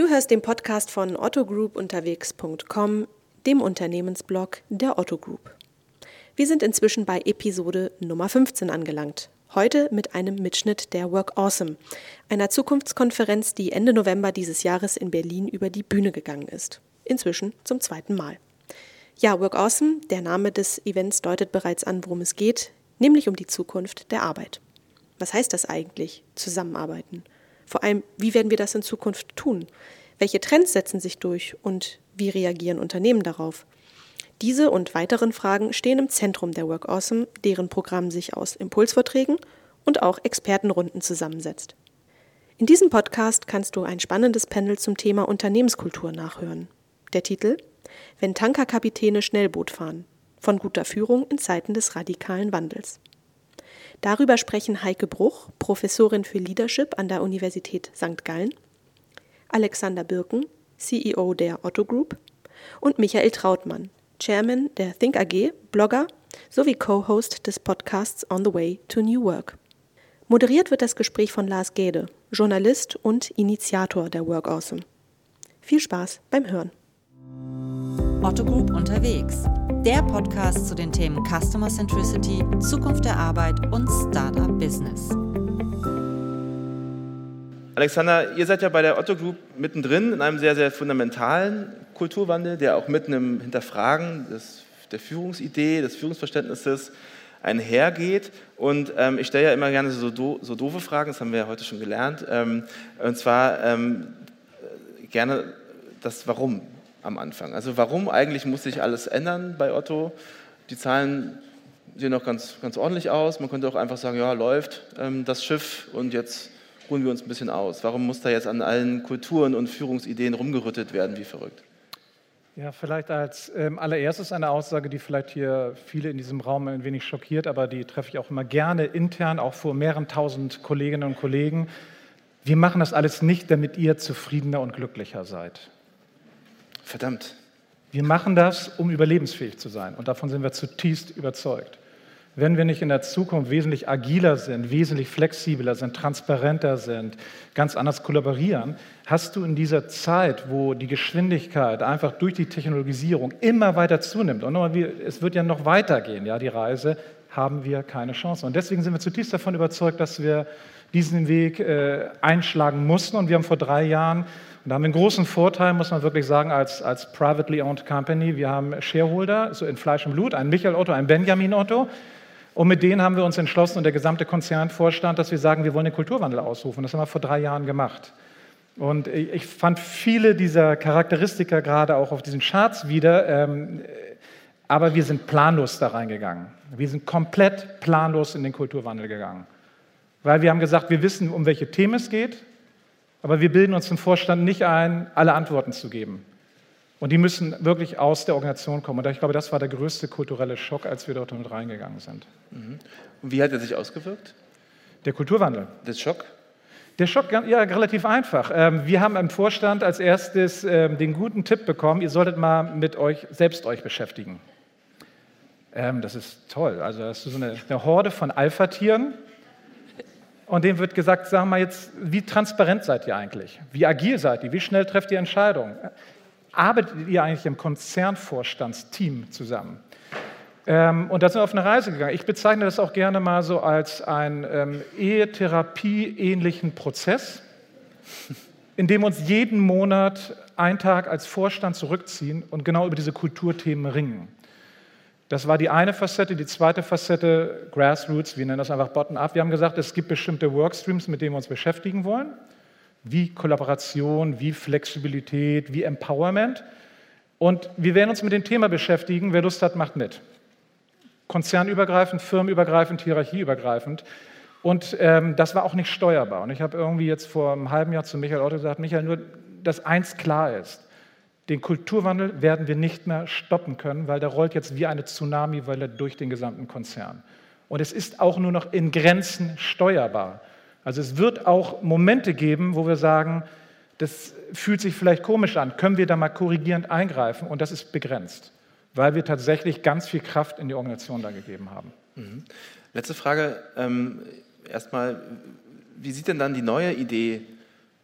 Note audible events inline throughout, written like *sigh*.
Du hörst den Podcast von ottogroupunterwegs.com, dem Unternehmensblog der Otto Group. Wir sind inzwischen bei Episode Nummer 15 angelangt. Heute mit einem Mitschnitt der Work Awesome, einer Zukunftskonferenz, die Ende November dieses Jahres in Berlin über die Bühne gegangen ist. Inzwischen zum zweiten Mal. Ja, Work Awesome, der Name des Events deutet bereits an, worum es geht, nämlich um die Zukunft der Arbeit. Was heißt das eigentlich, zusammenarbeiten? Vor allem, wie werden wir das in Zukunft tun? Welche Trends setzen sich durch und wie reagieren Unternehmen darauf? Diese und weiteren Fragen stehen im Zentrum der Work Awesome, deren Programm sich aus Impulsvorträgen und auch Expertenrunden zusammensetzt. In diesem Podcast kannst du ein spannendes Panel zum Thema Unternehmenskultur nachhören. Der Titel Wenn Tankerkapitäne Schnellboot fahren. Von guter Führung in Zeiten des radikalen Wandels. Darüber sprechen Heike Bruch, Professorin für Leadership an der Universität St. Gallen, Alexander Birken, CEO der Otto Group und Michael Trautmann, Chairman der Think AG, Blogger sowie Co-Host des Podcasts On the Way to New Work. Moderiert wird das Gespräch von Lars Gede, Journalist und Initiator der Work Awesome. Viel Spaß beim Hören. Otto Group unterwegs der Podcast zu den Themen Customer Centricity, Zukunft der Arbeit und Startup Business. Alexander, ihr seid ja bei der Otto Group mittendrin in einem sehr, sehr fundamentalen Kulturwandel, der auch mitten im Hinterfragen des, der Führungsidee, des Führungsverständnisses einhergeht. Und ähm, ich stelle ja immer gerne so, do, so, doofe Fragen, das haben wir ja heute schon gelernt. Ähm, und zwar ähm, gerne das Warum am Anfang. Also warum eigentlich muss sich alles ändern bei Otto? Die Zahlen sehen noch ganz, ganz ordentlich aus. Man könnte auch einfach sagen, ja, läuft ähm, das Schiff und jetzt ruhen wir uns ein bisschen aus. Warum muss da jetzt an allen Kulturen und Führungsideen rumgerüttet werden, wie verrückt? Ja, vielleicht als ähm, allererstes eine Aussage, die vielleicht hier viele in diesem Raum ein wenig schockiert, aber die treffe ich auch immer gerne intern, auch vor mehreren tausend Kolleginnen und Kollegen. Wir machen das alles nicht, damit ihr zufriedener und glücklicher seid. Verdammt. Wir machen das, um überlebensfähig zu sein. Und davon sind wir zutiefst überzeugt. Wenn wir nicht in der Zukunft wesentlich agiler sind, wesentlich flexibler sind, transparenter sind, ganz anders kollaborieren, hast du in dieser Zeit, wo die Geschwindigkeit einfach durch die Technologisierung immer weiter zunimmt, und es wird ja noch weitergehen, ja, die Reise, haben wir keine Chance. Und deswegen sind wir zutiefst davon überzeugt, dass wir diesen Weg äh, einschlagen mussten. Und wir haben vor drei Jahren und da haben wir einen großen Vorteil, muss man wirklich sagen, als, als privately owned company. Wir haben Shareholder, so in Fleisch und Blut, einen Michael Otto, einen Benjamin Otto. Und mit denen haben wir uns entschlossen und der gesamte Konzernvorstand, dass wir sagen, wir wollen den Kulturwandel ausrufen. Das haben wir vor drei Jahren gemacht. Und ich fand viele dieser Charakteristika gerade auch auf diesen Charts wieder, ähm, aber wir sind planlos da reingegangen. Wir sind komplett planlos in den Kulturwandel gegangen. Weil wir haben gesagt, wir wissen, um welche Themen es geht, aber wir bilden uns im Vorstand nicht ein, alle Antworten zu geben. Und die müssen wirklich aus der Organisation kommen. Und ich glaube, das war der größte kulturelle Schock, als wir dort mit reingegangen sind. Mhm. Und wie hat er sich ausgewirkt? Der Kulturwandel. Der Schock? Der Schock, ja, relativ einfach. Ähm, wir haben im Vorstand als erstes ähm, den guten Tipp bekommen, ihr solltet mal mit euch selbst euch beschäftigen. Ähm, das ist toll. Also das ist so eine, eine Horde von Alpha-Tieren, und dem wird gesagt, sag mal jetzt, wie transparent seid ihr eigentlich? Wie agil seid ihr? Wie schnell trefft ihr Entscheidungen? Arbeitet ihr eigentlich im Konzernvorstandsteam zusammen? Ähm, und da sind wir auf eine Reise gegangen. Ich bezeichne das auch gerne mal so als einen ähm, Ehetherapie-ähnlichen Prozess, in dem uns jeden Monat einen Tag als Vorstand zurückziehen und genau über diese Kulturthemen ringen. Das war die eine Facette. Die zweite Facette, Grassroots, wir nennen das einfach Bottom-up. Wir haben gesagt, es gibt bestimmte Workstreams, mit denen wir uns beschäftigen wollen, wie Kollaboration, wie Flexibilität, wie Empowerment. Und wir werden uns mit dem Thema beschäftigen. Wer Lust hat, macht mit. Konzernübergreifend, firmenübergreifend, hierarchieübergreifend. Und ähm, das war auch nicht steuerbar. Und ich habe irgendwie jetzt vor einem halben Jahr zu Michael Otto gesagt, Michael, nur, dass eins klar ist. Den Kulturwandel werden wir nicht mehr stoppen können, weil der rollt jetzt wie eine Tsunamiwelle durch den gesamten Konzern. Und es ist auch nur noch in Grenzen steuerbar. Also es wird auch Momente geben, wo wir sagen, das fühlt sich vielleicht komisch an, können wir da mal korrigierend eingreifen? Und das ist begrenzt, weil wir tatsächlich ganz viel Kraft in die Organisation da gegeben haben. Mhm. Letzte Frage. Ähm, erstmal, wie sieht denn dann die neue Idee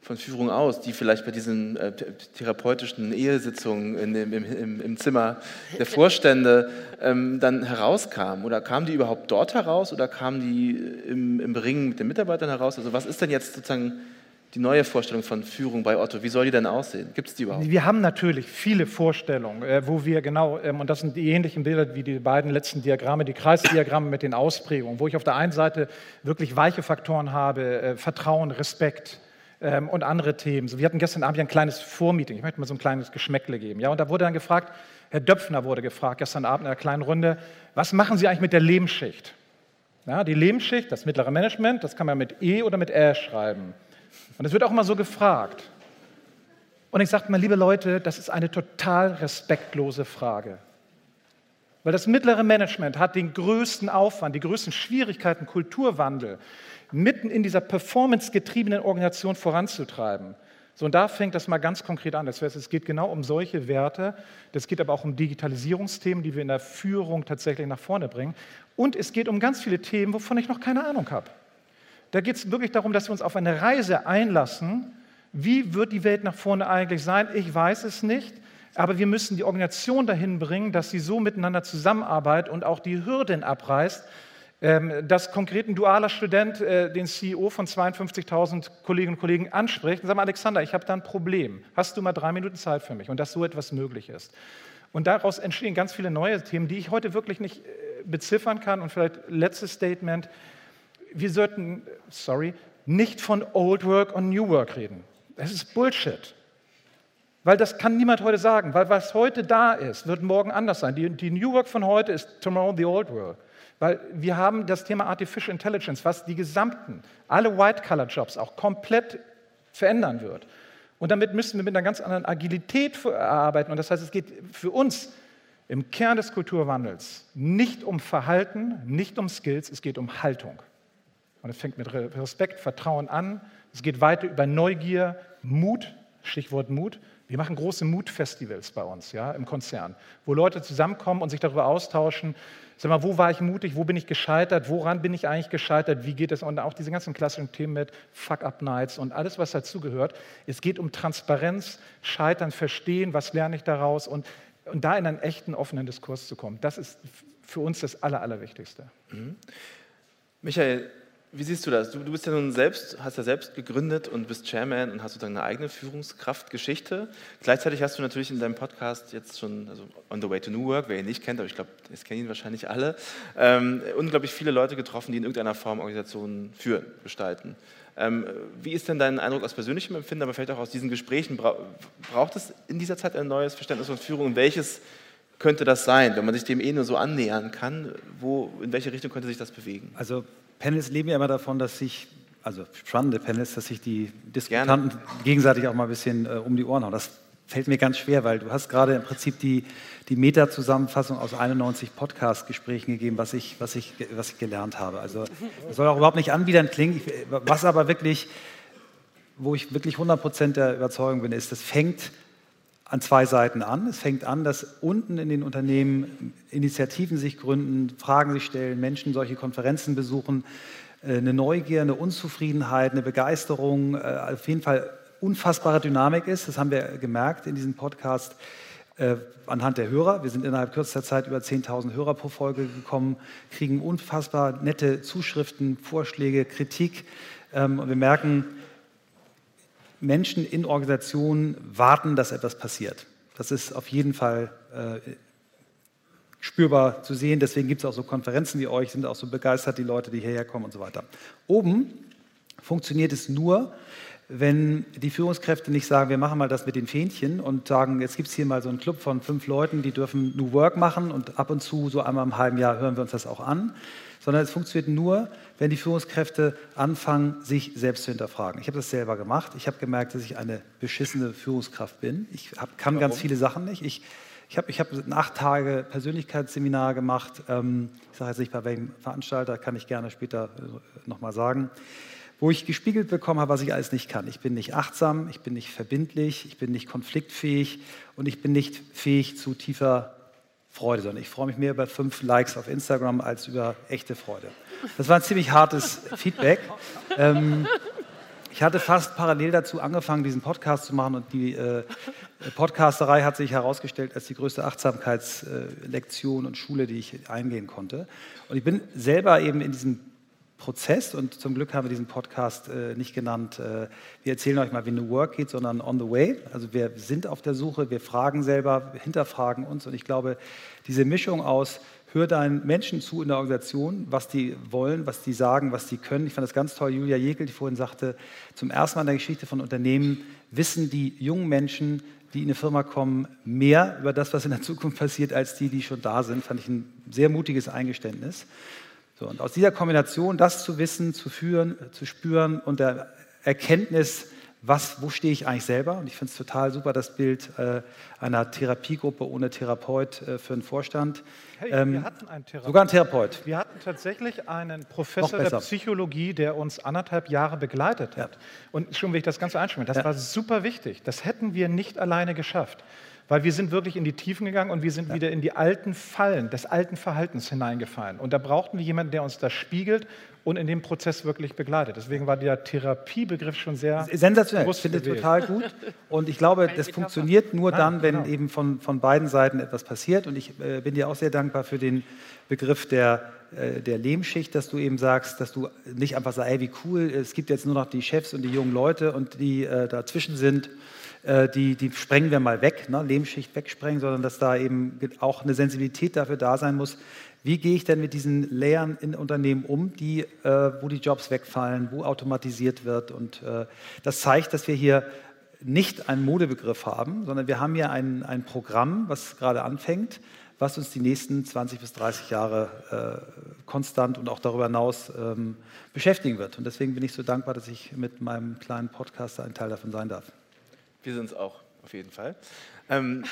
von Führung aus, die vielleicht bei diesen äh, therapeutischen Ehesitzungen in im, im, im, Zimmer der Vorstände ähm, dann herauskamen? Oder kamen die überhaupt dort heraus oder kamen die im, im Ringen mit den Mitarbeitern heraus? Also was ist denn jetzt sozusagen die neue Vorstellung von Führung bei Otto? Wie soll die denn aussehen? Gibt es die überhaupt? Wir haben natürlich viele Vorstellungen, äh, wo wir genau, ähm, und das sind die ähnlichen Bilder wie die beiden letzten Diagramme, die Kreisdiagramme mit den Ausprägungen, wo ich auf der einen Seite wirklich weiche Faktoren habe, äh, Vertrauen, Respekt, ähm, und andere Themen. wir hatten gestern Abend ein kleines Vormeeting. Ich möchte mal so ein kleines Geschmäckle geben. Ja, und da wurde dann gefragt, Herr Döpfner wurde gefragt gestern Abend in einer kleinen Runde, was machen Sie eigentlich mit der Lebensschicht? Ja, die Lebensschicht, das mittlere Management, das kann man mit E oder mit Ä schreiben. Und es wird auch mal so gefragt. Und ich sagte mal, liebe Leute, das ist eine total respektlose Frage. Weil das mittlere Management hat den größten Aufwand, die größten Schwierigkeiten, Kulturwandel mitten in dieser performancegetriebenen Organisation voranzutreiben. So, und da fängt das mal ganz konkret an. Das heißt, es geht genau um solche Werte. Das geht aber auch um Digitalisierungsthemen, die wir in der Führung tatsächlich nach vorne bringen. Und es geht um ganz viele Themen, wovon ich noch keine Ahnung habe. Da geht es wirklich darum, dass wir uns auf eine Reise einlassen. Wie wird die Welt nach vorne eigentlich sein? Ich weiß es nicht. Aber wir müssen die Organisation dahin bringen, dass sie so miteinander zusammenarbeitet und auch die Hürden abreißt, ähm, dass konkret ein dualer Student äh, den CEO von 52.000 Kolleginnen und Kollegen anspricht und sagt, Alexander, ich habe da ein Problem. Hast du mal drei Minuten Zeit für mich? Und dass so etwas möglich ist. Und daraus entstehen ganz viele neue Themen, die ich heute wirklich nicht äh, beziffern kann. Und vielleicht letztes Statement. Wir sollten, sorry, nicht von Old Work und New Work reden. Das ist Bullshit. Weil das kann niemand heute sagen. Weil was heute da ist, wird morgen anders sein. Die, die New Work von heute ist tomorrow the Old Work. Weil wir haben das Thema Artificial Intelligence, was die gesamten, alle White-Collar-Jobs auch komplett verändern wird. Und damit müssen wir mit einer ganz anderen Agilität arbeiten. Und das heißt, es geht für uns im Kern des Kulturwandels nicht um Verhalten, nicht um Skills, es geht um Haltung. Und es fängt mit Respekt, Vertrauen an. Es geht weiter über Neugier, Mut, Stichwort Mut. Wir machen große Mutfestivals bei uns ja, im Konzern, wo Leute zusammenkommen und sich darüber austauschen, Sag mal, wo war ich mutig, wo bin ich gescheitert, woran bin ich eigentlich gescheitert, wie geht es? Und auch diese ganzen klassischen Themen mit Fuck-Up-Nights und alles, was dazugehört. Es geht um Transparenz, Scheitern, Verstehen, was lerne ich daraus und, und da in einen echten, offenen Diskurs zu kommen. Das ist für uns das Aller, Allerwichtigste. Mhm. Michael, wie siehst du das? Du, du, bist ja nun selbst, hast ja selbst gegründet und bist Chairman und hast sozusagen eine eigene Führungskraftgeschichte. Gleichzeitig hast du natürlich in deinem Podcast jetzt schon, also On the Way to New Work, wer ihn nicht kennt, aber ich glaube, es kennen ihn wahrscheinlich alle, ähm, unglaublich viele Leute getroffen, die in irgendeiner Form Organisationen führen, gestalten. Ähm, wie ist denn dein Eindruck aus persönlichem Empfinden, aber vielleicht auch aus diesen Gesprächen? Bra braucht es in dieser Zeit ein neues Verständnis von Führung und welches könnte das sein, wenn man sich dem eh nur so annähern kann? Wo, in welche Richtung könnte sich das bewegen? Also Panels leben ja immer davon, dass sich, also spannende Panels, dass sich die Diskutanten Gerne. gegenseitig auch mal ein bisschen äh, um die Ohren hauen. Das fällt mir ganz schwer, weil du hast gerade im Prinzip die, die Meta-Zusammenfassung aus 91 Podcast-Gesprächen gegeben, was ich, was, ich, was ich gelernt habe. Also das soll auch überhaupt nicht anbiedern klingen. Ich, was aber wirklich, wo ich wirklich 100 Prozent der Überzeugung bin, ist, das fängt an zwei Seiten an. Es fängt an, dass unten in den Unternehmen Initiativen sich gründen, Fragen sich stellen, Menschen solche Konferenzen besuchen, äh, eine Neugier, eine Unzufriedenheit, eine Begeisterung, äh, auf jeden Fall unfassbare Dynamik ist. Das haben wir gemerkt in diesem Podcast äh, anhand der Hörer. Wir sind innerhalb kürzester Zeit über 10.000 Hörer pro Folge gekommen, kriegen unfassbar nette Zuschriften, Vorschläge, Kritik. Ähm, und wir merken, Menschen in Organisationen warten, dass etwas passiert. Das ist auf jeden Fall äh, spürbar zu sehen. Deswegen gibt es auch so Konferenzen wie euch, sind auch so begeistert, die Leute, die hierher kommen und so weiter. Oben funktioniert es nur, wenn die Führungskräfte nicht sagen, wir machen mal das mit den Fähnchen und sagen, jetzt gibt es hier mal so einen Club von fünf Leuten, die dürfen New Work machen und ab und zu, so einmal im halben Jahr, hören wir uns das auch an, sondern es funktioniert nur, wenn die Führungskräfte anfangen, sich selbst zu hinterfragen. Ich habe das selber gemacht. Ich habe gemerkt, dass ich eine beschissene Führungskraft bin. Ich hab, kann Warum? ganz viele Sachen nicht. Ich, ich habe ich hab ein acht Tage Persönlichkeitsseminar gemacht. Ähm, ich sage jetzt nicht bei welchem Veranstalter, kann ich gerne später äh, nochmal sagen. Wo ich gespiegelt bekommen habe, was ich alles nicht kann. Ich bin nicht achtsam, ich bin nicht verbindlich, ich bin nicht konfliktfähig und ich bin nicht fähig zu tiefer Freude, sondern ich freue mich mehr über fünf Likes auf Instagram als über echte Freude. Das war ein ziemlich hartes *laughs* Feedback. Ähm, Ich hatte fast parallel dazu angefangen, diesen Podcast zu machen und die äh, Podcasterei hat sich herausgestellt als die größte Achtsamkeitslektion und Schule, die ich eingehen konnte. Und ich bin selber eben in diesem Prozess und zum Glück haben wir diesen Podcast äh, nicht genannt, äh, wir erzählen euch mal, wie New Work geht, sondern on the way. Also wir sind auf der Suche, wir fragen selber, hinterfragen uns und ich glaube, diese Mischung aus hör deinen Menschen zu in der Organisation, was die wollen, was die sagen, was die können. Ich fand das ganz toll, Julia Jekel, die vorhin sagte, zum ersten Mal in der Geschichte von Unternehmen wissen die jungen Menschen, die in eine Firma kommen, mehr über das, was in der Zukunft passiert, als die, die schon da sind. Fand ich ein sehr mutiges Eingeständnis. So, und aus dieser Kombination, das zu wissen, zu führen, zu spüren und der Erkenntnis, was, wo stehe ich eigentlich selber? Und ich finde es total super, das Bild äh, einer Therapiegruppe ohne Therapeut äh, für einen Vorstand. Hey, Ähm, wir hatten einen Therapeut. Sogar ein Therapeut. Wir hatten tatsächlich einen Professor der. Psychologie, der uns anderthalb Jahre begleitet hat. Und schon will ich das Ganze einschwimmen. Das Ja. war super wichtig. Das hätten wir nicht alleine geschafft. Weil wir sind wirklich in die Tiefen gegangen und wir sind wieder in die alten Fallen des alten Verhaltens hineingefallen. Und da brauchten wir jemanden, der uns das spiegelt und in dem Prozess wirklich begleitet. Deswegen war der Therapiebegriff schon sehr Sensationell, ich finde total gut. Und ich glaube, das funktioniert nur Ah, dann, wenn genau. eben von, von beiden Seiten etwas passiert. Und ich äh, bin dir auch sehr dankbar für den Begriff der, äh, der Lehmschicht, dass du eben sagst, dass du nicht einfach sagst, ey, wie cool, es gibt jetzt nur noch die Chefs und die jungen Leute und die äh, dazwischen sind, äh, die, die sprengen wir mal weg, ne? Lehmschicht wegsprengen, sondern dass da eben auch eine Sensibilität dafür da sein muss, wie gehe ich denn mit diesen Layern in Unternehmen um, die, äh, wo die Jobs wegfallen, wo automatisiert wird. Und äh, das zeigt, dass wir hier nicht einen Modebegriff haben, sondern wir haben hier ein, ein Programm, was gerade anfängt, was uns die nächsten 20 bis 30 Jahre äh, konstant und auch darüber hinaus ähm, beschäftigen wird. Und deswegen bin ich so dankbar, dass ich mit meinem kleinen Podcast ein Teil davon sein darf. Wir sind es auch, auf jeden Fall. Ähm,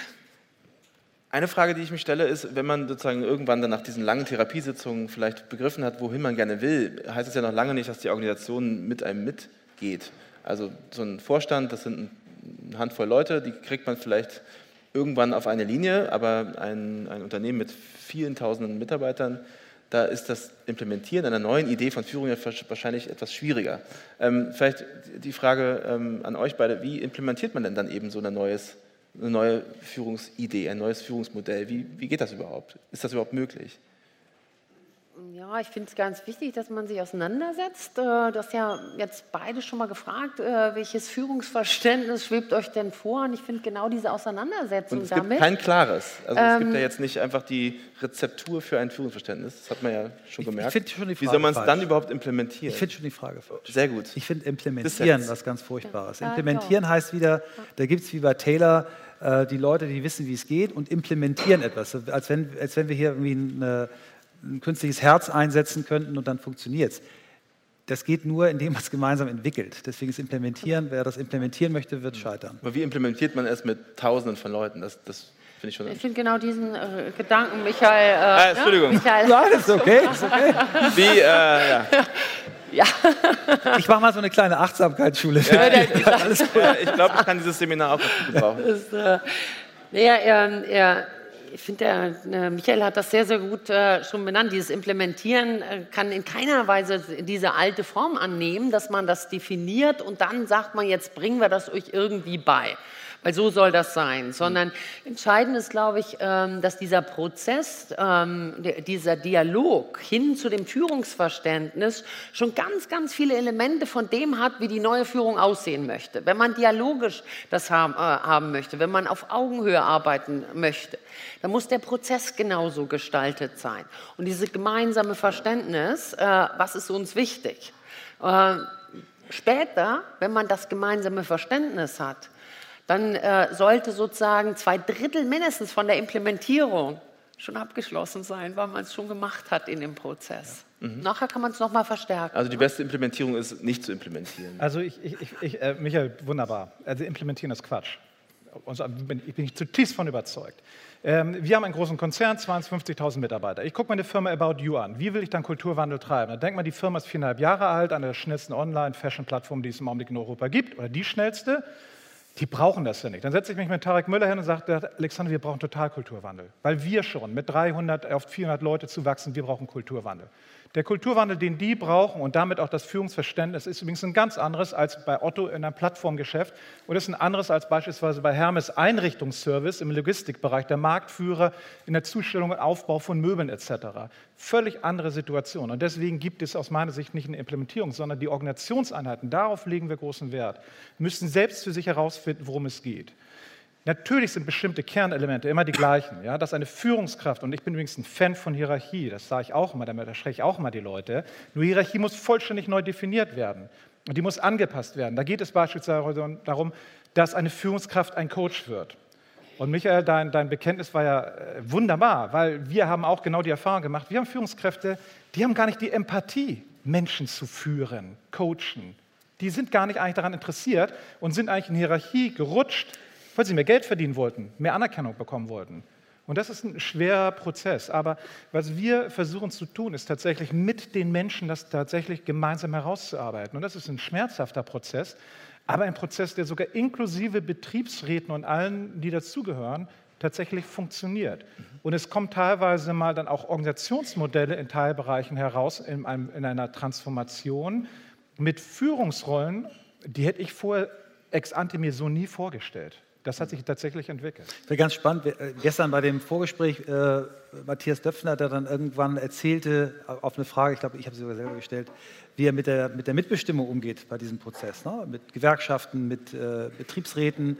eine Frage, die ich mich stelle, ist, wenn man sozusagen irgendwann dann nach diesen langen Therapiesitzungen vielleicht begriffen hat, wohin man gerne will, heißt es ja noch lange nicht, dass die Organisation mit einem mitgeht. Also so ein Vorstand, das sind eine Handvoll Leute, die kriegt man vielleicht irgendwann auf eine Linie, aber ein, ein Unternehmen mit vielen tausenden Mitarbeitern, da ist das Implementieren einer neuen Idee von Führung ja wahrscheinlich etwas schwieriger. Ähm, vielleicht die Frage ähm, an euch beide, wie implementiert man denn dann eben so eine, neues, eine neue Führungsidee, ein neues Führungsmodell? Wie, wie geht das überhaupt? Ist das überhaupt möglich? Ja, ich finde es ganz wichtig, dass man sich auseinandersetzt. Äh, Du hast ja jetzt beide schon mal gefragt, äh, welches Führungsverständnis schwebt euch denn vor? Und ich finde genau diese Auseinandersetzung Und es gibt damit. kein klares. Also es gibt Ähm, ja jetzt nicht einfach die Rezeptur für ein Führungsverständnis. Das hat man ja schon Ich- ich gemerkt. finde schon die Wie soll man es dann überhaupt implementieren? Ich finde schon die Frage falsch. Sehr gut. Ich finde implementieren was ganz Furchtbares. Ja, Implementieren heißt wieder, da gibt es wie bei Taylor äh, die Leute, die wissen, wie es geht und implementieren etwas. So, Als wenn, als wenn wir hier irgendwie eine, ein künstliches Herz einsetzen könnten und dann funktioniert es. Das geht nur, indem man es gemeinsam entwickelt. Deswegen ist Implementieren, wer das implementieren möchte, wird scheitern. Aber wie implementiert man es mit Tausenden von Leuten? Das, das finde ich schon. Ich finde genau diesen äh, Gedanken, Michael. Äh, Ah, Entschuldigung. Ja, Michael, Nein, ist okay, ist okay. *laughs* Wie, äh, ja. *laughs* ja. Ich mache mal so eine kleine Achtsamkeitsschule. Ja, ich *laughs* glaube, ich kann dieses Seminar auch gut gebrauchen. ist, äh, naja, er, er, ich finde, der, äh, Michael hat das sehr, sehr gut äh, schon benannt. Dieses Implementieren äh, kann in keiner Weise diese alte Form annehmen, dass man das definiert und dann sagt man, jetzt bringen wir das euch irgendwie bei. Weil so soll das sein. Sondern entscheidend ist, glaube ich, ähm, dass dieser Prozess, ähm, dieser Dialog hin zu dem Führungsverständnis schon ganz, ganz viele Elemente von dem hat, wie die neue Führung aussehen möchte. Wenn man dialogisch das haben, äh, haben möchte, wenn man auf Augenhöhe arbeiten möchte, dann muss der Prozess genauso gestaltet sein. Und dieses gemeinsame Verständnis, äh, was ist uns wichtig? Äh, später, wenn man das gemeinsame Verständnis hat, dann äh, sollte sozusagen zwei Drittel mindestens von der Implementierung schon abgeschlossen sein, weil man es schon gemacht hat in dem Prozess. Nachher kann man es nochmal verstärken. Also die beste Implementierung ist, nicht zu implementieren. Also ich, ich, ich, ich äh, Michael, wunderbar. Also implementieren ist Quatsch. Und so bin, ich bin ich zutiefst von überzeugt. Ähm, wir haben einen großen Konzern, 52.000 Mitarbeiter. Ich gucke meine Firma About You an. Wie will ich dann Kulturwandel treiben? Da denkt man, die Firma ist viereinhalb Jahre alt, eine der schnellsten Online-Fashion-Plattformen, die es im Augenblick in Europa gibt, oder die schnellste. Die brauchen das ja nicht. Dann setze ich mich mit Tarek Müller hin und sage, Alexander, wir brauchen Totalkulturwandel. Weil wir schon mit 300 auf 400 Leute zuwachsen, wir brauchen Kulturwandel. Der Kulturwandel, den die brauchen und damit auch das Führungsverständnis, ist übrigens ein ganz anderes als bei Otto in einem Plattformgeschäft und ist ein anderes als beispielsweise bei Hermes Einrichtungsservice im Logistikbereich, der Marktführer in der Zustellung und Aufbau von Möbeln etc. Völlig andere Situation. Und deswegen gibt es aus meiner Sicht nicht eine Implementierung, sondern die Organisationseinheiten, darauf legen wir großen Wert, müssen selbst für sich herausfinden, worum es geht. Natürlich sind bestimmte Kernelemente immer die gleichen. Ja? Dass eine Führungskraft, und ich bin übrigens ein Fan von Hierarchie, das sage ich auch immer, damit erschrecke ich auch immer die Leute, nur Hierarchie muss vollständig neu definiert werden. Und die muss angepasst werden. Da geht es beispielsweise darum, dass eine Führungskraft ein Coach wird. Und Michael, dein, dein Bekenntnis war ja äh, wunderbar, weil wir haben auch genau die Erfahrung gemacht, wir haben Führungskräfte, die haben gar nicht die Empathie, Menschen zu führen, coachen. Die sind gar nicht eigentlich daran interessiert und sind eigentlich in Hierarchie gerutscht weil sie mehr Geld verdienen wollten, mehr Anerkennung bekommen wollten. Und das ist ein schwerer Prozess. Aber was wir versuchen zu tun, ist tatsächlich mit den Menschen das tatsächlich gemeinsam herauszuarbeiten. Und das ist ein schmerzhafter Prozess, aber ein Prozess, der sogar inklusive Betriebsräten und allen, die dazugehören, tatsächlich funktioniert. Und es kommen teilweise mal dann auch Organisationsmodelle in Teilbereichen heraus in, einem, in einer Transformation mit Führungsrollen, die hätte ich vorher ex ante mir so nie vorgestellt. Das hat sich tatsächlich entwickelt. Das war ganz spannend. Äh, gestern bei dem Vorgespräch, äh, Matthias Döpfner, der dann irgendwann erzählte, auf eine Frage, ich glaube, ich habe sie sogar selber gestellt, wie er mit der, mit der Mitbestimmung umgeht bei diesem Prozess, ne? mit Gewerkschaften, mit äh, Betriebsräten.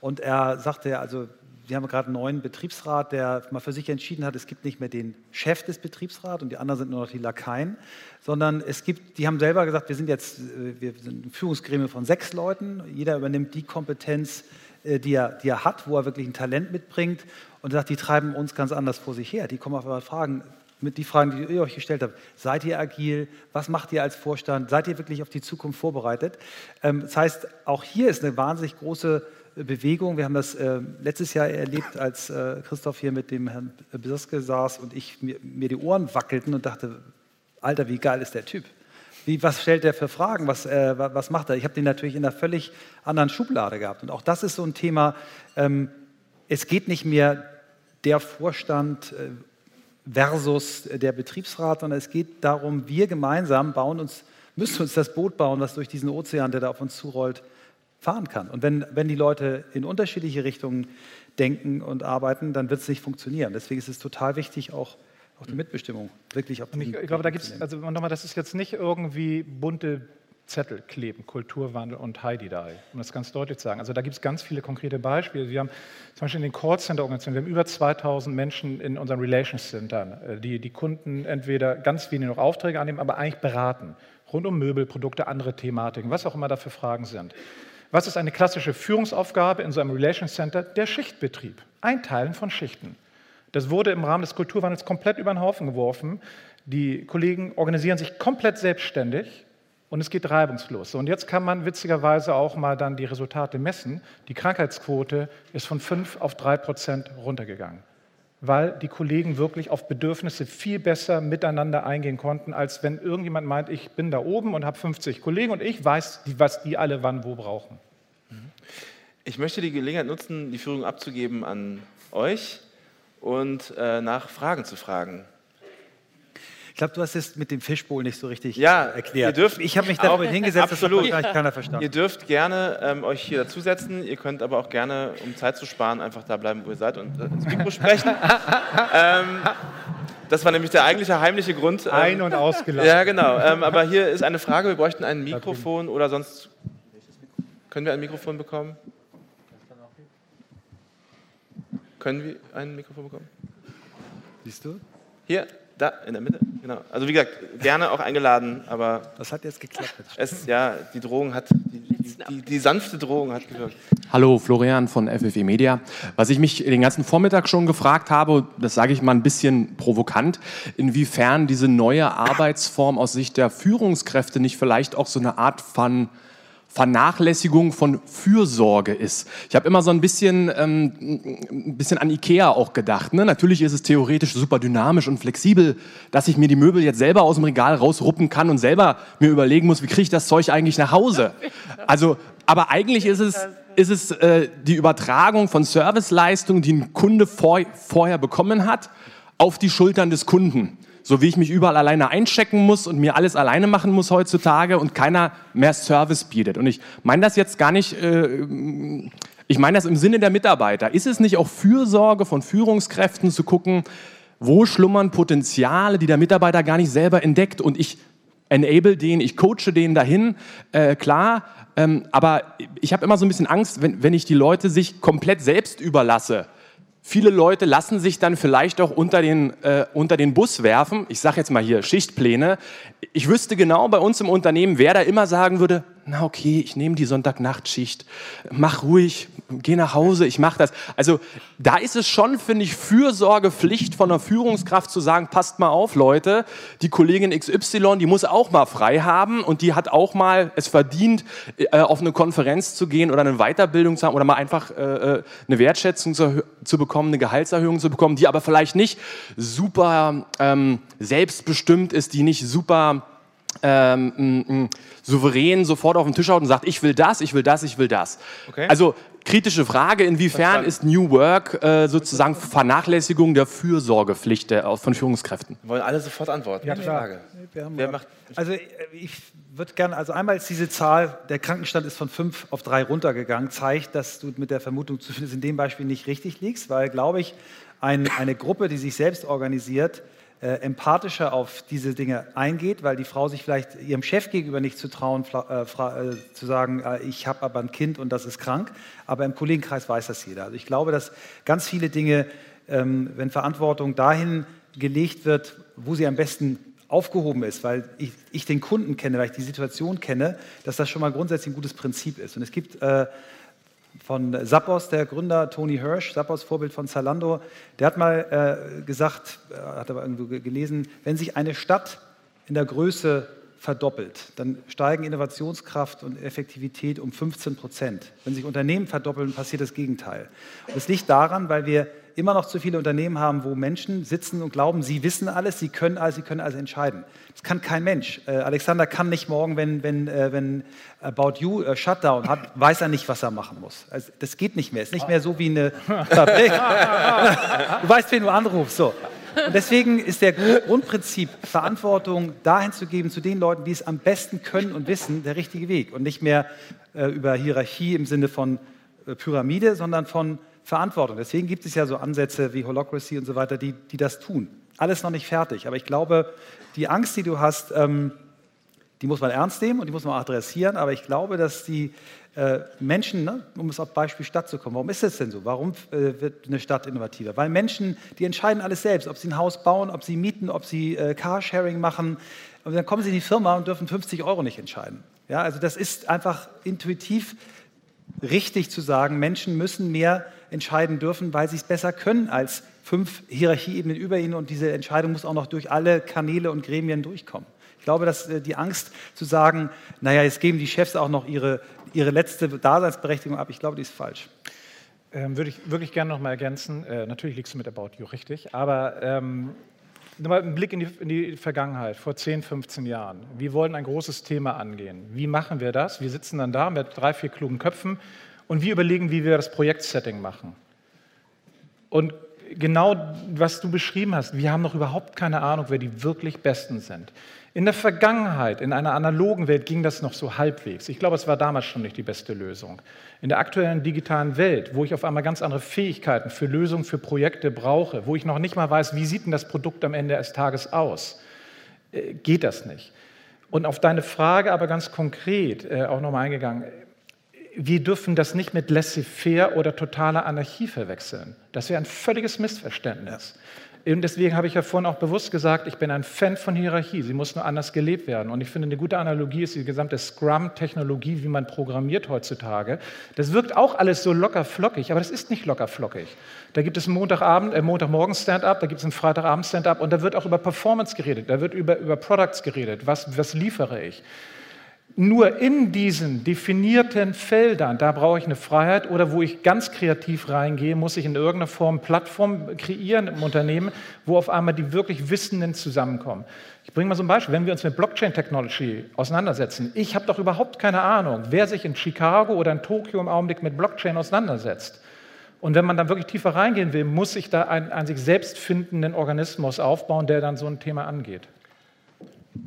Und er sagte ja, also wir haben gerade einen neuen Betriebsrat, der mal für sich entschieden hat, es gibt nicht mehr den Chef des Betriebsrats und die anderen sind nur noch die Lakaien, sondern es gibt, die haben selber gesagt, wir sind jetzt, äh, wir sind ein Führungsgremium von sechs Leuten, jeder übernimmt die Kompetenz, die er, die er hat, wo er wirklich ein Talent mitbringt und sagt, die treiben uns ganz anders vor sich her. Die kommen auf eure Fragen, mit die Fragen, die ihr euch gestellt habt. Seid ihr agil? Was macht ihr als Vorstand? Seid ihr wirklich auf die Zukunft vorbereitet? Ähm, das heißt, auch hier ist eine wahnsinnig große äh, Bewegung. Wir haben das äh, letztes Jahr erlebt, als äh, Christoph hier mit dem Herrn Biske saß und ich mir, mir die Ohren wackelten und dachte, Alter, wie geil ist der Typ? Wie, was stellt er für Fragen? Was, äh, was macht er? Ich habe den natürlich in einer völlig anderen Schublade gehabt. Und auch das ist so ein Thema. Ähm, es geht nicht mehr der Vorstand äh, versus der Betriebsrat, sondern es geht darum, wir gemeinsam bauen uns, müssen uns das Boot bauen, was durch diesen Ozean, der da auf uns zurollt, fahren kann. Und wenn, wenn die Leute in unterschiedliche Richtungen denken und arbeiten, dann wird es nicht funktionieren. Deswegen ist es total wichtig, auch auch die Mitbestimmung wirklich auf ich, ich glaube, da gibt es, also nochmal, das ist jetzt nicht irgendwie bunte Zettel kleben, Kulturwandel und Heidi da, um das ganz deutlich zu sagen. Also da gibt es ganz viele konkrete Beispiele. Wir haben zum Beispiel in den Callcenter-Organisationen, wir haben über 2000 Menschen in unseren Relations Centern, äh, die die Kunden entweder ganz wenig noch Aufträge annehmen, aber eigentlich beraten, rund um Möbel, Produkte, andere Thematiken, was auch immer da für Fragen sind. Was ist eine klassische Führungsaufgabe in so einem Relations Center? Der Schichtbetrieb, Einteilen von Schichten. Das wurde im Rahmen des Kulturwandels komplett über den Haufen geworfen. Die Kollegen organisieren sich komplett selbstständig und es geht reibungslos. Und jetzt kann man witzigerweise auch mal dann die Resultate messen. Die Krankheitsquote ist von 5 auf 3 Prozent runtergegangen, weil die Kollegen wirklich auf Bedürfnisse viel besser miteinander eingehen konnten, als wenn irgendjemand meint, ich bin da oben und habe 50 Kollegen und ich weiß, was die alle wann wo brauchen. Ich möchte die Gelegenheit nutzen, die Führung abzugeben an euch und äh, nach Fragen zu fragen. Ich glaube, du hast es mit dem Fischbowl nicht so richtig ja, erklärt. Dürft, ich habe mich da hingesetzt, absolut. das hat keiner verstanden. Ihr dürft gerne ähm, euch hier dazusetzen. Ihr könnt aber auch gerne, um Zeit zu sparen, einfach da bleiben, wo ihr seid und äh, ins Mikro sprechen. *laughs* ähm, das war nämlich der eigentliche heimliche Grund. Ähm, Ein- und ausgelassen. Ja, genau. Ähm, aber hier ist eine Frage. Wir bräuchten ein Mikrofon oder sonst. Können wir ein Mikrofon bekommen? Können wir ein Mikrofon bekommen? Siehst du? Hier, da, in der Mitte. Genau. Also wie gesagt, gerne auch eingeladen, aber. Das hat jetzt geklappt. Es, ja, die Drohung hat, die, die, die, die, sanfte Drohung hat gewirkt. Hallo, Florian von FFE Media. Was ich mich den ganzen Vormittag schon gefragt habe, das sage ich mal ein bisschen provokant, inwiefern diese neue Arbeitsform aus Sicht der Führungskräfte nicht vielleicht auch so eine Art von Vernachlässigung von Fürsorge ist. Ich habe immer so ein bisschen, ähm, ein bisschen an Ikea auch gedacht. Ne? Natürlich ist es theoretisch super dynamisch und flexibel, dass ich mir die Möbel jetzt selber aus dem Regal rausruppen kann und selber mir überlegen muss, wie kriege ich das Zeug eigentlich nach Hause. Also, aber eigentlich ist es, ist es äh, die Übertragung von Serviceleistungen, die ein Kunde vor, vorher bekommen hat, auf die Schultern des Kunden. So wie ich mich überall alleine einchecken muss und mir alles alleine machen muss heutzutage und keiner mehr Service bietet. Und ich meine das jetzt gar nicht, äh, ich meine das im Sinne der Mitarbeiter. Ist es nicht auch Fürsorge von Führungskräften zu gucken, wo schlummern Potenziale, die der Mitarbeiter gar nicht selber entdeckt und ich enable den, ich coache den dahin, äh, klar, ähm, aber ich habe immer so ein bisschen Angst, wenn, wenn ich die Leute sich komplett selbst überlasse. Viele Leute lassen sich dann vielleicht auch unter den, äh, unter den Bus werfen. Ich sage jetzt mal hier Schichtpläne. Ich wüsste genau bei uns im Unternehmen, wer da immer sagen würde, na okay, ich nehme die Sonntagnachtschicht, mach ruhig, geh nach Hause, ich mach das. Also da ist es schon, finde ich, Fürsorgepflicht von der Führungskraft zu sagen, passt mal auf, Leute, die Kollegin XY, die muss auch mal frei haben und die hat auch mal es verdient, äh, auf eine Konferenz zu gehen oder eine Weiterbildung zu haben oder mal einfach äh, äh eine Wertschätzung zu, zu, bekommen, eine Gehaltserhöhung zu bekommen, die aber vielleicht nicht super ähm, selbstbestimmt ist, die nicht super ähm, souverän sofort auf den Tisch haut und sagt, ich will das, ich will das, ich will das. Okay. Also kritische Frage, inwiefern ist New Work äh, sozusagen Vernachlässigung der Fürsorgepflicht der, von Führungskräften? Wir wollen alle sofort antworten. Ja, klar. Wer macht, also äh, ich würde gerne, also einmal ist diese Zahl, der Krankenstand ist von fünf auf drei runtergegangen, zeigt, dass du mit der Vermutung zumindest in dem Beispiel nicht richtig liegst, weil, glaube ich, ein, eine Gruppe, die sich selbst organisiert, äh, empathischer auf diese Dinge eingeht, weil die Frau sich vielleicht ihrem Chef gegenüber nicht zu trauen, äh, äh, zu sagen, äh, ich habe aber ein Kind und das ist krank, aber im Kollegenkreis weiß das jeder. Also ich glaube, dass ganz viele Dinge, ähm, wenn Verantwortung dahin gelegt wird, wo sie am besten aufgehoben ist, weil ich, ich, den Kunden kenne, weil ich die Situation kenne, dass das schon mal grundsätzlich ein gutes Prinzip ist. Und es gibt äh, von Zappos, der Gründer Tony Hirsch, Zappos Vorbild von Zalando, der hat mal äh, gesagt, äh, hat aber irgendwo gelesen, wenn sich eine Stadt in der Größe verdoppelt, dann steigen Innovationskraft und Effektivität um 15 Prozent. Wenn sich Unternehmen verdoppeln, passiert das Gegenteil. das liegt daran, weil wir immer noch zu viele Unternehmen haben, wo Menschen sitzen und glauben, sie wissen alles, sie können alles, sie können alles entscheiden. Das kann kein Mensch. Äh, Alexander kann nicht morgen, wenn, wenn, äh, wenn About You äh, Shutdown hat, *laughs* weiß er nicht, was er machen muss. Also, das geht nicht mehr. Es ist nicht mehr so wie eine *laughs* Fabrik. *laughs* du weißt, wen du anrufst. So. Und deswegen ist der Grundprinzip, Verantwortung dahin zu geben zu den Leuten, die es am besten können und wissen, der richtige Weg. Und nicht mehr äh, über Hierarchie im Sinne von äh, Pyramide, sondern von Verantwortung. Deswegen gibt es ja so Ansätze wie Holocracy und so weiter, die, die das tun. Alles noch nicht fertig. Aber ich glaube, die Angst, die du hast, ähm, die muss man ernst nehmen und die muss man adressieren. Aber ich glaube, dass die äh, Menschen, ne, um es auf Beispiel Stadt zu kommen, warum ist das denn so? Warum äh, wird eine Stadt innovativer? Weil Menschen, die entscheiden alles selbst, ob sie ein Haus bauen, ob sie mieten, ob sie äh, Carsharing machen. Und dann kommen sie in die Firma und dürfen 50 Euro nicht entscheiden. Ja, also das ist einfach intuitiv richtig zu sagen, Menschen müssen mehr entscheiden dürfen, weil sie es besser können als fünf Hierarchieebenen über ihnen und diese Entscheidung muss auch noch durch alle Kanäle und Gremien durchkommen. Ich glaube, dass äh, die Angst zu sagen, naja, jetzt geben die Chefs auch noch ihre, ihre letzte Daseinsberechtigung ab, ich glaube, die ist falsch. Ähm, würde ich wirklich gerne noch mal ergänzen. Äh, natürlich liegst du mit About You richtig, aber ähm, nochmal ein Blick in die, in die, Vergangenheit, vor 10, 15 Jahren. Wir wollen ein großes Thema angehen. Wie machen wir das? Wir sitzen dann da mit drei, vier klugen Köpfen und wir überlegen, wie wir das Projektsetting machen. Und genau, was du beschrieben hast, wir haben noch überhaupt keine Ahnung, wer die wirklich Besten sind. In der Vergangenheit, in einer analogen Welt, ging das noch so halbwegs. Ich glaube, es war damals schon nicht die beste Lösung. In der aktuellen digitalen Welt, wo ich auf einmal ganz andere Fähigkeiten für Lösungen, für Projekte brauche, wo ich noch nicht mal weiß, wie sieht denn das Produkt am Ende des Tages aus, äh, geht das nicht. Und auf deine Frage aber ganz konkret äh, auch nochmal eingegangen, wir dürfen das nicht mit laissez-faire oder totaler Anarchie verwechseln. Das wäre ein völliges Missverständnis. Und deswegen habe ich ja vorhin auch bewusst gesagt, ich bin ein Fan von Hierarchie. Sie muss nur anders gelebt werden. Und ich finde, eine gute Analogie ist die gesamte Scrum-Technologie, wie man programmiert heutzutage. Das wirkt auch alles so locker flockig, aber das ist nicht locker flockig. Da gibt es Montagabend, äh, Montagmorgen Stand-up, da gibt es einen Freitagabend Stand-up und da wird auch über Performance geredet, da wird über, über Products geredet. Was, was liefere ich? Nur in diesen definierten Feldern, da brauche ich eine Freiheit oder wo ich ganz kreativ reingehe, muss ich in irgendeiner Form Plattform kreieren im Unternehmen, wo auf einmal die wirklich Wissenden zusammenkommen. Ich bringe mal so ein Beispiel, wenn wir uns mit Blockchain-Technology auseinandersetzen. Ich habe doch überhaupt keine Ahnung, wer sich in Chicago oder in Tokio im Augenblick mit Blockchain auseinandersetzt. Und wenn man dann wirklich tiefer reingehen will, muss sich da ein, ein sich selbst findenden Organismus aufbauen, der dann so ein Thema angeht.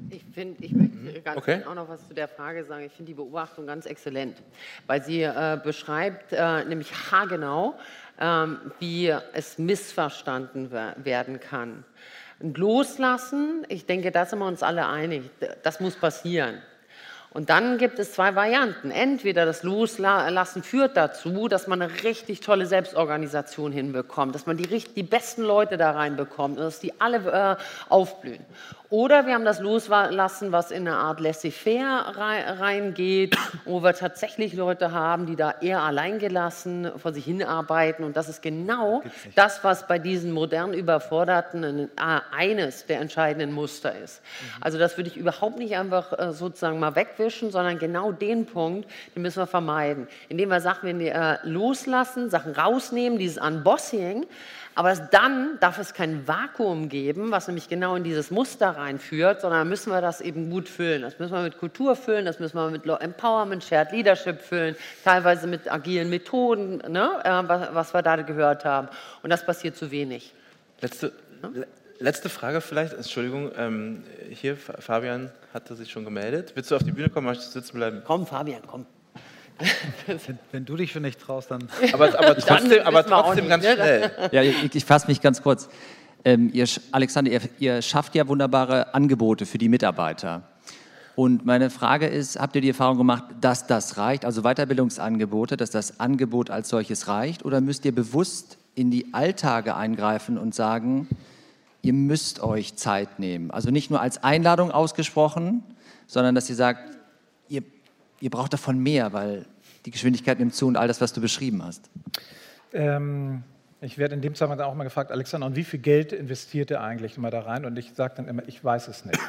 Ich finde, ich möchte ganz okay. auch noch was zu der Frage sagen. Ich finde die Beobachtung ganz exzellent, weil sie äh, beschreibt äh, nämlich haargenau, äh, wie es missverstanden werden kann. Loslassen, ich denke, da sind wir uns alle einig, das muss passieren. Und dann gibt es zwei Varianten. Entweder das Loslassen führt dazu, dass man eine richtig tolle Selbstorganisation hinbekommt, dass man die, die besten Leute da reinbekommt und dass die alle äh, aufblühen. Oder wir haben das Loslassen, was in eine Art Laissez-faire reingeht, wo wir tatsächlich Leute haben, die da eher alleingelassen vor sich hinarbeiten. Und das ist genau das, was bei diesen modern Überforderten eines der entscheidenden Muster ist. Mhm. Also das würde ich überhaupt nicht einfach äh, sozusagen mal wegwischen, sondern genau den Punkt, den müssen wir vermeiden. Indem wir Sachen äh, loslassen, Sachen rausnehmen, dieses Unbossing, aber dann darf es kein Vakuum geben, was nämlich genau in dieses Muster reinführt, sondern müssen wir das eben gut füllen. Das müssen wir mit Kultur füllen, das müssen wir mit Empowerment, Shared Leadership füllen, teilweise mit agilen Methoden, ne, äh, was, was, wir da gehört haben. Und das passiert zu wenig. Letzte, ja? Letzte Frage vielleicht, Entschuldigung, ähm, hier Fabian hatte sich schon gemeldet. Willst du auf die Bühne kommen, möchtest du sitzen bleiben? Komm, Fabian, komm. wenn, wenn, du dich schon nicht traust, dann. Aber, aber *laughs* trotzdem, aber trotzdem ganz ne? schnell. Ja, ich, ich fasse mich ganz kurz. Ähm, ihr, Alexander, ihr, ihr schafft ja wunderbare Angebote für die Mitarbeiter. Und meine Frage ist, habt ihr die Erfahrung gemacht, dass das reicht, also Weiterbildungsangebote, dass das Angebot als solches reicht? Oder müsst ihr bewusst in die Alltage eingreifen und sagen, ihr müsst euch Zeit nehmen? Also nicht nur als Einladung ausgesprochen, sondern dass ihr sagt, ihr ihr braucht davon mehr, weil die Geschwindigkeit nimmt zu und all das, was du beschrieben hast. Ähm, ich werde in dem Zusammenhang auch mal gefragt, Alexander, und wie viel Geld investiert ihr eigentlich immer da rein? Und ich sage dann immer, ich weiß es nicht.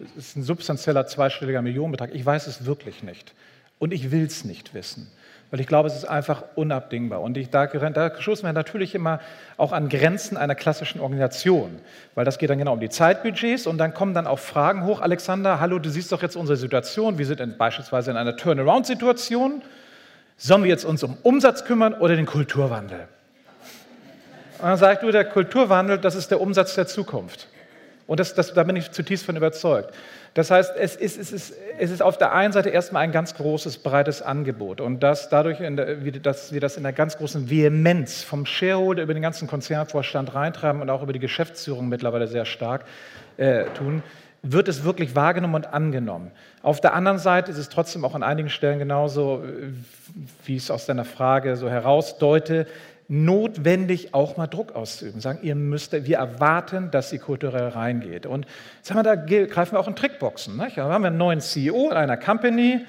Es ist ein substanzieller zweistelliger Millionenbetrag. Ich weiß es wirklich nicht. Und ich will es nicht wissen weil ich glaube, es ist einfach unabdingbar. Und ich, da, da stoßen wir natürlich immer auch an Grenzen einer klassischen Organisation, weil das geht dann genau um die Zeitbudgets und dann kommen dann auch Fragen hoch. Alexander, hallo, du siehst doch jetzt unsere Situation, wir sind in, beispielsweise in einer Turnaround-Situation. Sollen wir jetzt uns um Umsatz kümmern oder den Kulturwandel? Und dann sagst du, der Kulturwandel, das ist der Umsatz der Zukunft. Und das, das, da bin ich zutiefst von überzeugt. Das heißt, es ist, es, ist, es ist, auf der einen Seite erstmal ein ganz großes, breites Angebot und dass dadurch, der, dass wir das in einer ganz großen Vehemenz vom Shareholder über den ganzen Konzernvorstand reintreiben und auch über die Geschäftsführung mittlerweile sehr stark äh, tun, wird es wirklich wahrgenommen und angenommen. Auf der anderen Seite ist es trotzdem auch an einigen Stellen genauso, wie ich es aus deiner Frage so herausdeute, notwendig, auch mal Druck auszuüben. Sagen, ihr müsst, wir erwarten, dass sie kulturell reingeht. Und sagen wir, da greifen wir auch in Trickboxen. Nicht? Da haben wir einen neuen CEO in einer Company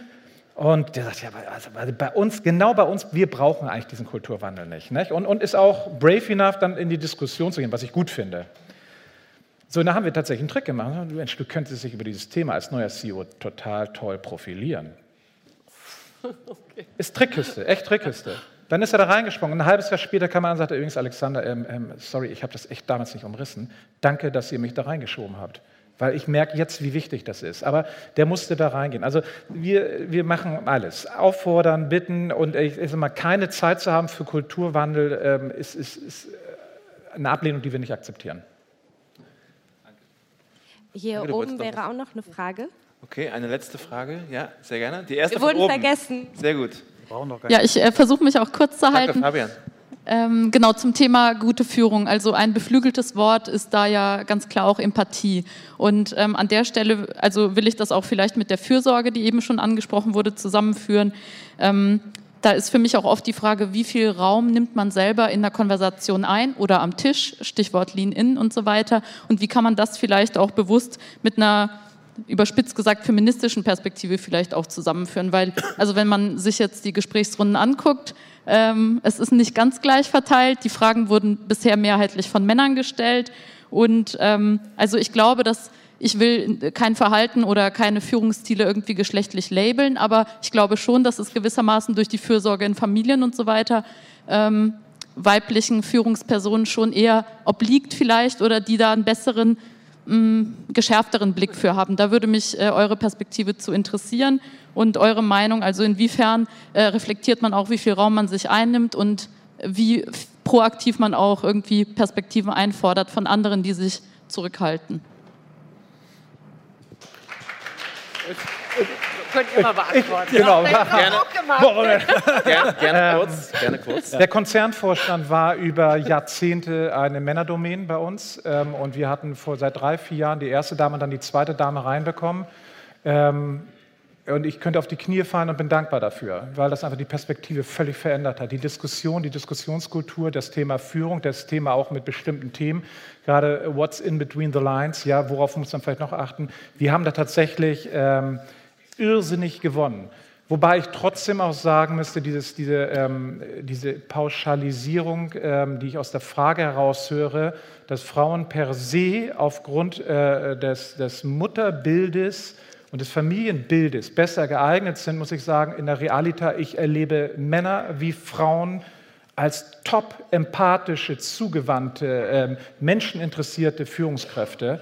und der sagt, ja, also bei uns, genau bei uns, wir brauchen eigentlich diesen Kulturwandel nicht. nicht? Und, und ist auch brave enough, dann in die Diskussion zu gehen, was ich gut finde. So, da haben wir tatsächlich einen Trick gemacht. Mensch, du könntest dich über dieses Thema als neuer CEO total toll profilieren. *laughs* Okay. Ist Trickkiste, echt Trickkiste. Dann ist er da reingesprungen. Ein halbes Jahr später kam er an und sagte, übrigens, Alexander, ähm, ähm, sorry, ich habe das echt damals nicht umrissen. Danke, dass ihr mich da reingeschoben habt. Weil ich merke jetzt, wie wichtig das ist. Aber der musste da reingehen. Also wir, wir machen alles. Auffordern, bitten und ich, ich sag mal, keine Zeit zu haben für Kulturwandel ähm, ist, ist, ist eine Ablehnung, die wir nicht akzeptieren. Hier Danke, oben wäre auch noch eine Frage. Okay, eine letzte Frage. Ja, sehr gerne. Die erste Wir wurden vergessen. Sehr gut brauchen noch gar Ja, ich äh, versuche mich auch kurz zu Danke, halten. Fabian. Ähm, genau, zum Thema gute Führung. Also ein beflügeltes Wort ist da ja ganz klar auch Empathie. Und ähm, an der Stelle, also will ich das auch vielleicht mit der Fürsorge, die eben schon angesprochen wurde, zusammenführen. Ähm, da ist für mich auch oft die Frage, wie viel Raum nimmt man selber in der Konversation ein oder am Tisch, Stichwort Lean-In und so weiter. Und wie kann man das vielleicht auch bewusst mit einer überspitzt gesagt feministischen Perspektive vielleicht auch zusammenführen, weil also wenn man sich jetzt die Gesprächsrunden anguckt, ähm, es ist nicht ganz gleich verteilt. Die Fragen wurden bisher mehrheitlich von Männern gestellt und ähm, also ich glaube, dass ich will kein Verhalten oder keine Führungsstile irgendwie geschlechtlich labeln, aber ich glaube schon, dass es gewissermaßen durch die Fürsorge in Familien und so weiter ähm, weiblichen Führungspersonen schon eher obliegt vielleicht oder die da einen besseren geschärfteren Blick für haben. Da würde mich äh, eure Perspektive zu interessieren und eure Meinung. Also inwiefern äh, reflektiert man auch, wie viel Raum man sich einnimmt und wie proaktiv man auch irgendwie Perspektiven einfordert von anderen, die sich zurückhalten. Könnt ihr mal beantworten. Genau. Ja, gerne, gerne, gerne, kurz, gerne kurz. Der Konzernvorstand war über Jahrzehnte eine Männerdomain bei uns ähm, und wir hatten vor seit drei, vier Jahren die erste Dame und dann die zweite Dame reinbekommen. Ähm, und ich könnte auf die Knie fallen und bin dankbar dafür, weil das einfach die Perspektive völlig verändert hat. Die Diskussion, die Diskussionskultur, das Thema Führung, das Thema auch mit bestimmten Themen, gerade What's in between the lines, ja, worauf muss man vielleicht noch achten. Wir haben da tatsächlich ähm, irrsinnig gewonnen. Wobei ich trotzdem auch sagen müsste, dieses, diese, ähm, diese Pauschalisierung, ähm, die ich aus der Frage heraushöre, dass Frauen per se aufgrund äh, des, des Mutterbildes und des Familienbildes besser geeignet sind, muss ich sagen, in der Realita, ich erlebe Männer wie Frauen als top empathische, zugewandte, äh, menscheninteressierte Führungskräfte.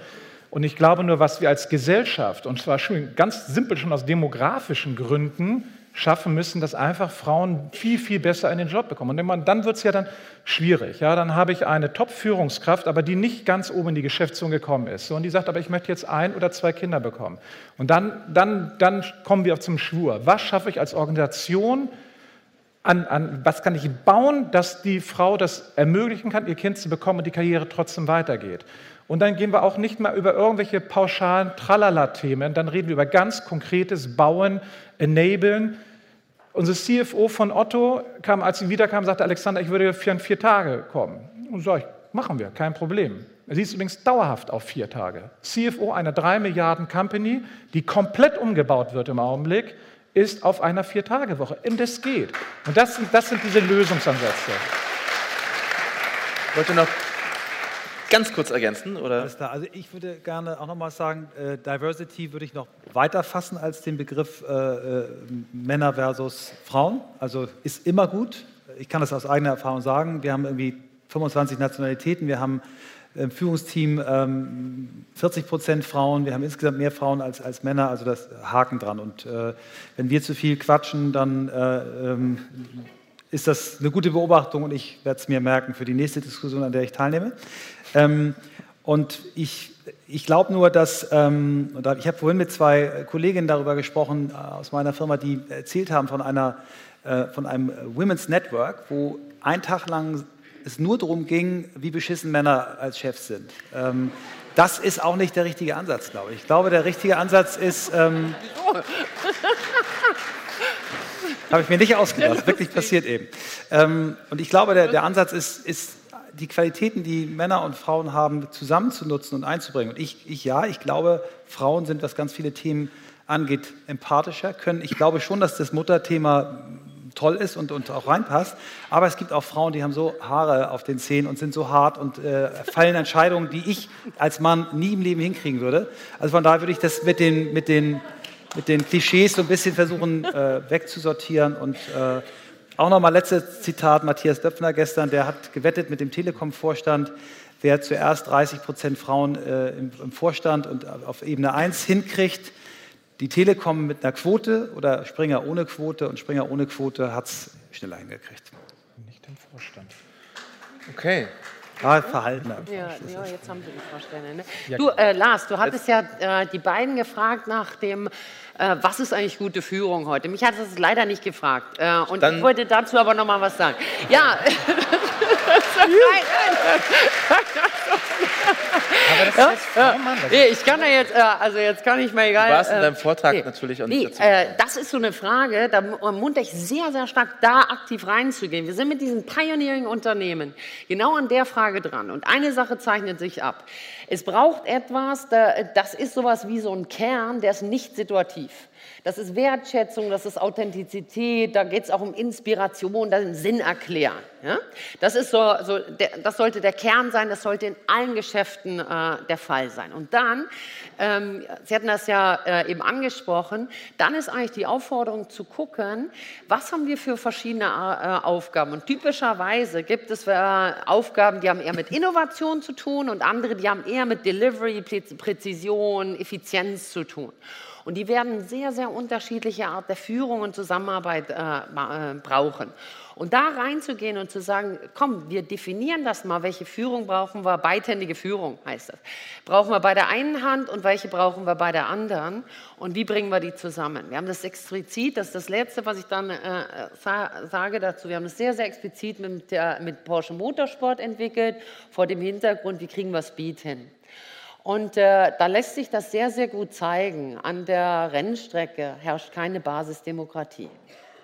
Und ich glaube nur, was wir als Gesellschaft, und zwar schon ganz simpel schon aus demografischen Gründen, schaffen müssen, dass einfach Frauen viel, viel besser in den Job bekommen. Und dann wird es ja dann schwierig. Ja, dann habe ich eine Top-Führungskraft, aber die nicht ganz oben in die Geschäftsführung gekommen ist. Und die sagt, aber ich möchte jetzt ein oder zwei Kinder bekommen. Und dann, dann, dann kommen wir auch zum Schwur. Was schaffe ich als Organisation, an, an, was kann ich bauen, dass die Frau das ermöglichen kann, ihr Kind zu bekommen und die Karriere trotzdem weitergeht. Und dann gehen wir auch nicht mal über irgendwelche pauschalen Tralala-Themen, dann reden wir über ganz konkretes Bauen, Enablen. Unser CFO von Otto kam, als sie wiederkam, sagte Alexander, ich würde für vier Tage kommen. Und so, ich, machen wir, kein Problem. Sie ist übrigens dauerhaft auf vier Tage. CFO einer drei Milliarden Company, die komplett umgebaut wird im Augenblick, ist auf einer Vier-Tage-Woche. Und das geht. Und das sind, das sind diese Lösungsansätze. Ich wollte noch ganz kurz ergänzen? Oder? Alles klar. Also ich würde gerne auch nochmal sagen, äh, Diversity würde ich noch weiter fassen als den Begriff äh, äh, Männer versus Frauen. Also ist immer gut. Ich kann das aus eigener Erfahrung sagen. Wir haben irgendwie 25 Nationalitäten, wir haben im Führungsteam ähm, 40 Prozent Frauen, wir haben insgesamt mehr Frauen als, als Männer, also das Haken dran. Und äh, wenn wir zu viel quatschen, dann äh, ähm, ist das eine gute Beobachtung und ich werde es mir merken für die nächste Diskussion, an der ich teilnehme. Ähm, und ich, ich glaube nur, dass, ähm, ich habe vorhin mit zwei Kolleginnen darüber gesprochen äh, aus meiner Firma, die erzählt haben von, einer, äh, von einem Women's Network, wo ein Tag lang es nur darum ging, wie beschissen Männer als Chefs sind. Ähm, das ist auch nicht der richtige Ansatz, glaube ich. Ich glaube, der richtige Ansatz ist. Ähm, Habe ich mir nicht ausgedacht, wirklich passiert eben. Ähm, und ich glaube, der, der Ansatz ist, ist, die Qualitäten, die Männer und Frauen haben, zusammenzunutzen und einzubringen. Und ich, ich ja, ich glaube, Frauen sind, was ganz viele Themen angeht, empathischer, können. Ich glaube schon, dass das Mutterthema toll ist und, und auch reinpasst. Aber es gibt auch Frauen, die haben so Haare auf den Zähnen und sind so hart und äh, fallen Entscheidungen, die ich als Mann nie im Leben hinkriegen würde. Also von daher würde ich das mit den, mit den mit den Klischees so ein bisschen versuchen äh, wegzusortieren. Und äh, auch nochmal letztes Zitat, Matthias Döpfner gestern, der hat gewettet mit dem Telekom-Vorstand, wer zuerst 30 Prozent Frauen äh, im, im, Vorstand und auf Ebene 1 hinkriegt. Die Telekom mit einer Quote oder Springer ohne Quote und Springer ohne Quote hat es schneller hingekriegt. Nicht im Vorstand. Okay. Ah, Verhalten. Ja, ja, jetzt haben Sie die Vorstände. Ne? Du, äh, Lars, du hattest ja äh, die beiden gefragt nach dem, äh, was ist eigentlich gute Führung heute? Mich hat es leider nicht gefragt. Äh, und Dann ich wollte dazu aber noch mal was sagen. Ja. *laughs* *laughs* *laughs* Aber das ja, ist ja. Mann, das nee, ich kann ja jetzt, äh, also jetzt kann ich mal egal. Du warst in deinem Vortrag nee, natürlich auch nicht nee. Äh, das ist so eine Frage, da munter ich sehr, sehr stark da aktiv reinzugehen. Wir sind mit diesen Pioneering-Unternehmen genau an der Frage dran. Und eine Sache zeichnet sich ab. Es braucht etwas, das ist sowas wie so ein Kern, der ist nicht situativ. Das ist Wertschätzung, das ist Authentizität, da geht es auch um Inspiration, ist Sinn erklären. Ja? Das, ist so, so der, das sollte der Kern sein, das sollte in allen Geschäften äh, der Fall sein. Und dann, ähm, Sie hatten das ja äh, eben angesprochen, dann ist eigentlich die Aufforderung zu gucken, was haben wir für verschiedene äh, Aufgaben. Und typischerweise gibt es äh, Aufgaben, die haben eher mit Innovation zu tun und andere, die haben eher mit Delivery, Präzision, Effizienz zu tun. Und die werden sehr, sehr unterschiedliche Art der Führung und Zusammenarbeit äh, äh, brauchen. Und da reinzugehen und zu sagen, komm, wir definieren das mal, welche Führung brauchen wir, beidhändige Führung heißt das. Brauchen wir bei der einen Hand und welche brauchen wir bei der anderen und wie bringen wir die zusammen? Wir haben das explizit, das ist das Letzte, was ich dann äh, sage dazu, wir haben das sehr, sehr explizit mit, der, mit Porsche Motorsport entwickelt, vor dem Hintergrund, wie kriegen wir Speed hin? Und äh, da lässt sich das sehr, sehr gut zeigen. An der Rennstrecke herrscht keine Basisdemokratie.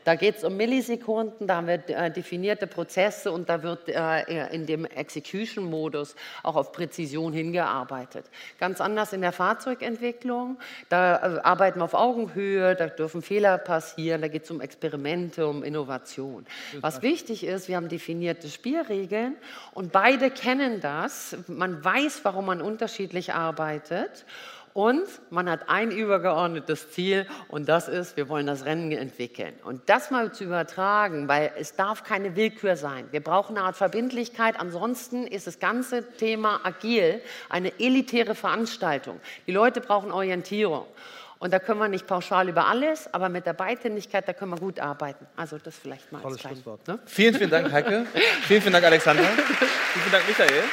Da geht es um Millisekunden, da haben wir äh, definierte Prozesse und da wird äh, in dem Execution-Modus auch auf Präzision hingearbeitet. Ganz anders in der Fahrzeugentwicklung, da äh, arbeiten wir auf Augenhöhe, da dürfen Fehler passieren, da geht es um Experimente, um Innovation. Was wichtig ist, wir haben definierte Spielregeln und beide kennen das. Man weiß, warum man unterschiedlich arbeitet und man hat ein übergeordnetes Ziel und das ist, wir wollen das Rennen entwickeln. Und das mal zu übertragen, weil es darf keine Willkür sein. Wir brauchen eine Art Verbindlichkeit. Ansonsten ist das ganze Thema agil eine elitäre Veranstaltung. Die Leute brauchen Orientierung. Und da können wir nicht pauschal über alles, aber mit der Beidhändigkeit, da können wir gut arbeiten. Also das vielleicht mal Tolles als klein, ne? Vielen, vielen Dank, Heike. vielen, vielen Dank, Alexander. *laughs* vielen, vielen Dank, Michael.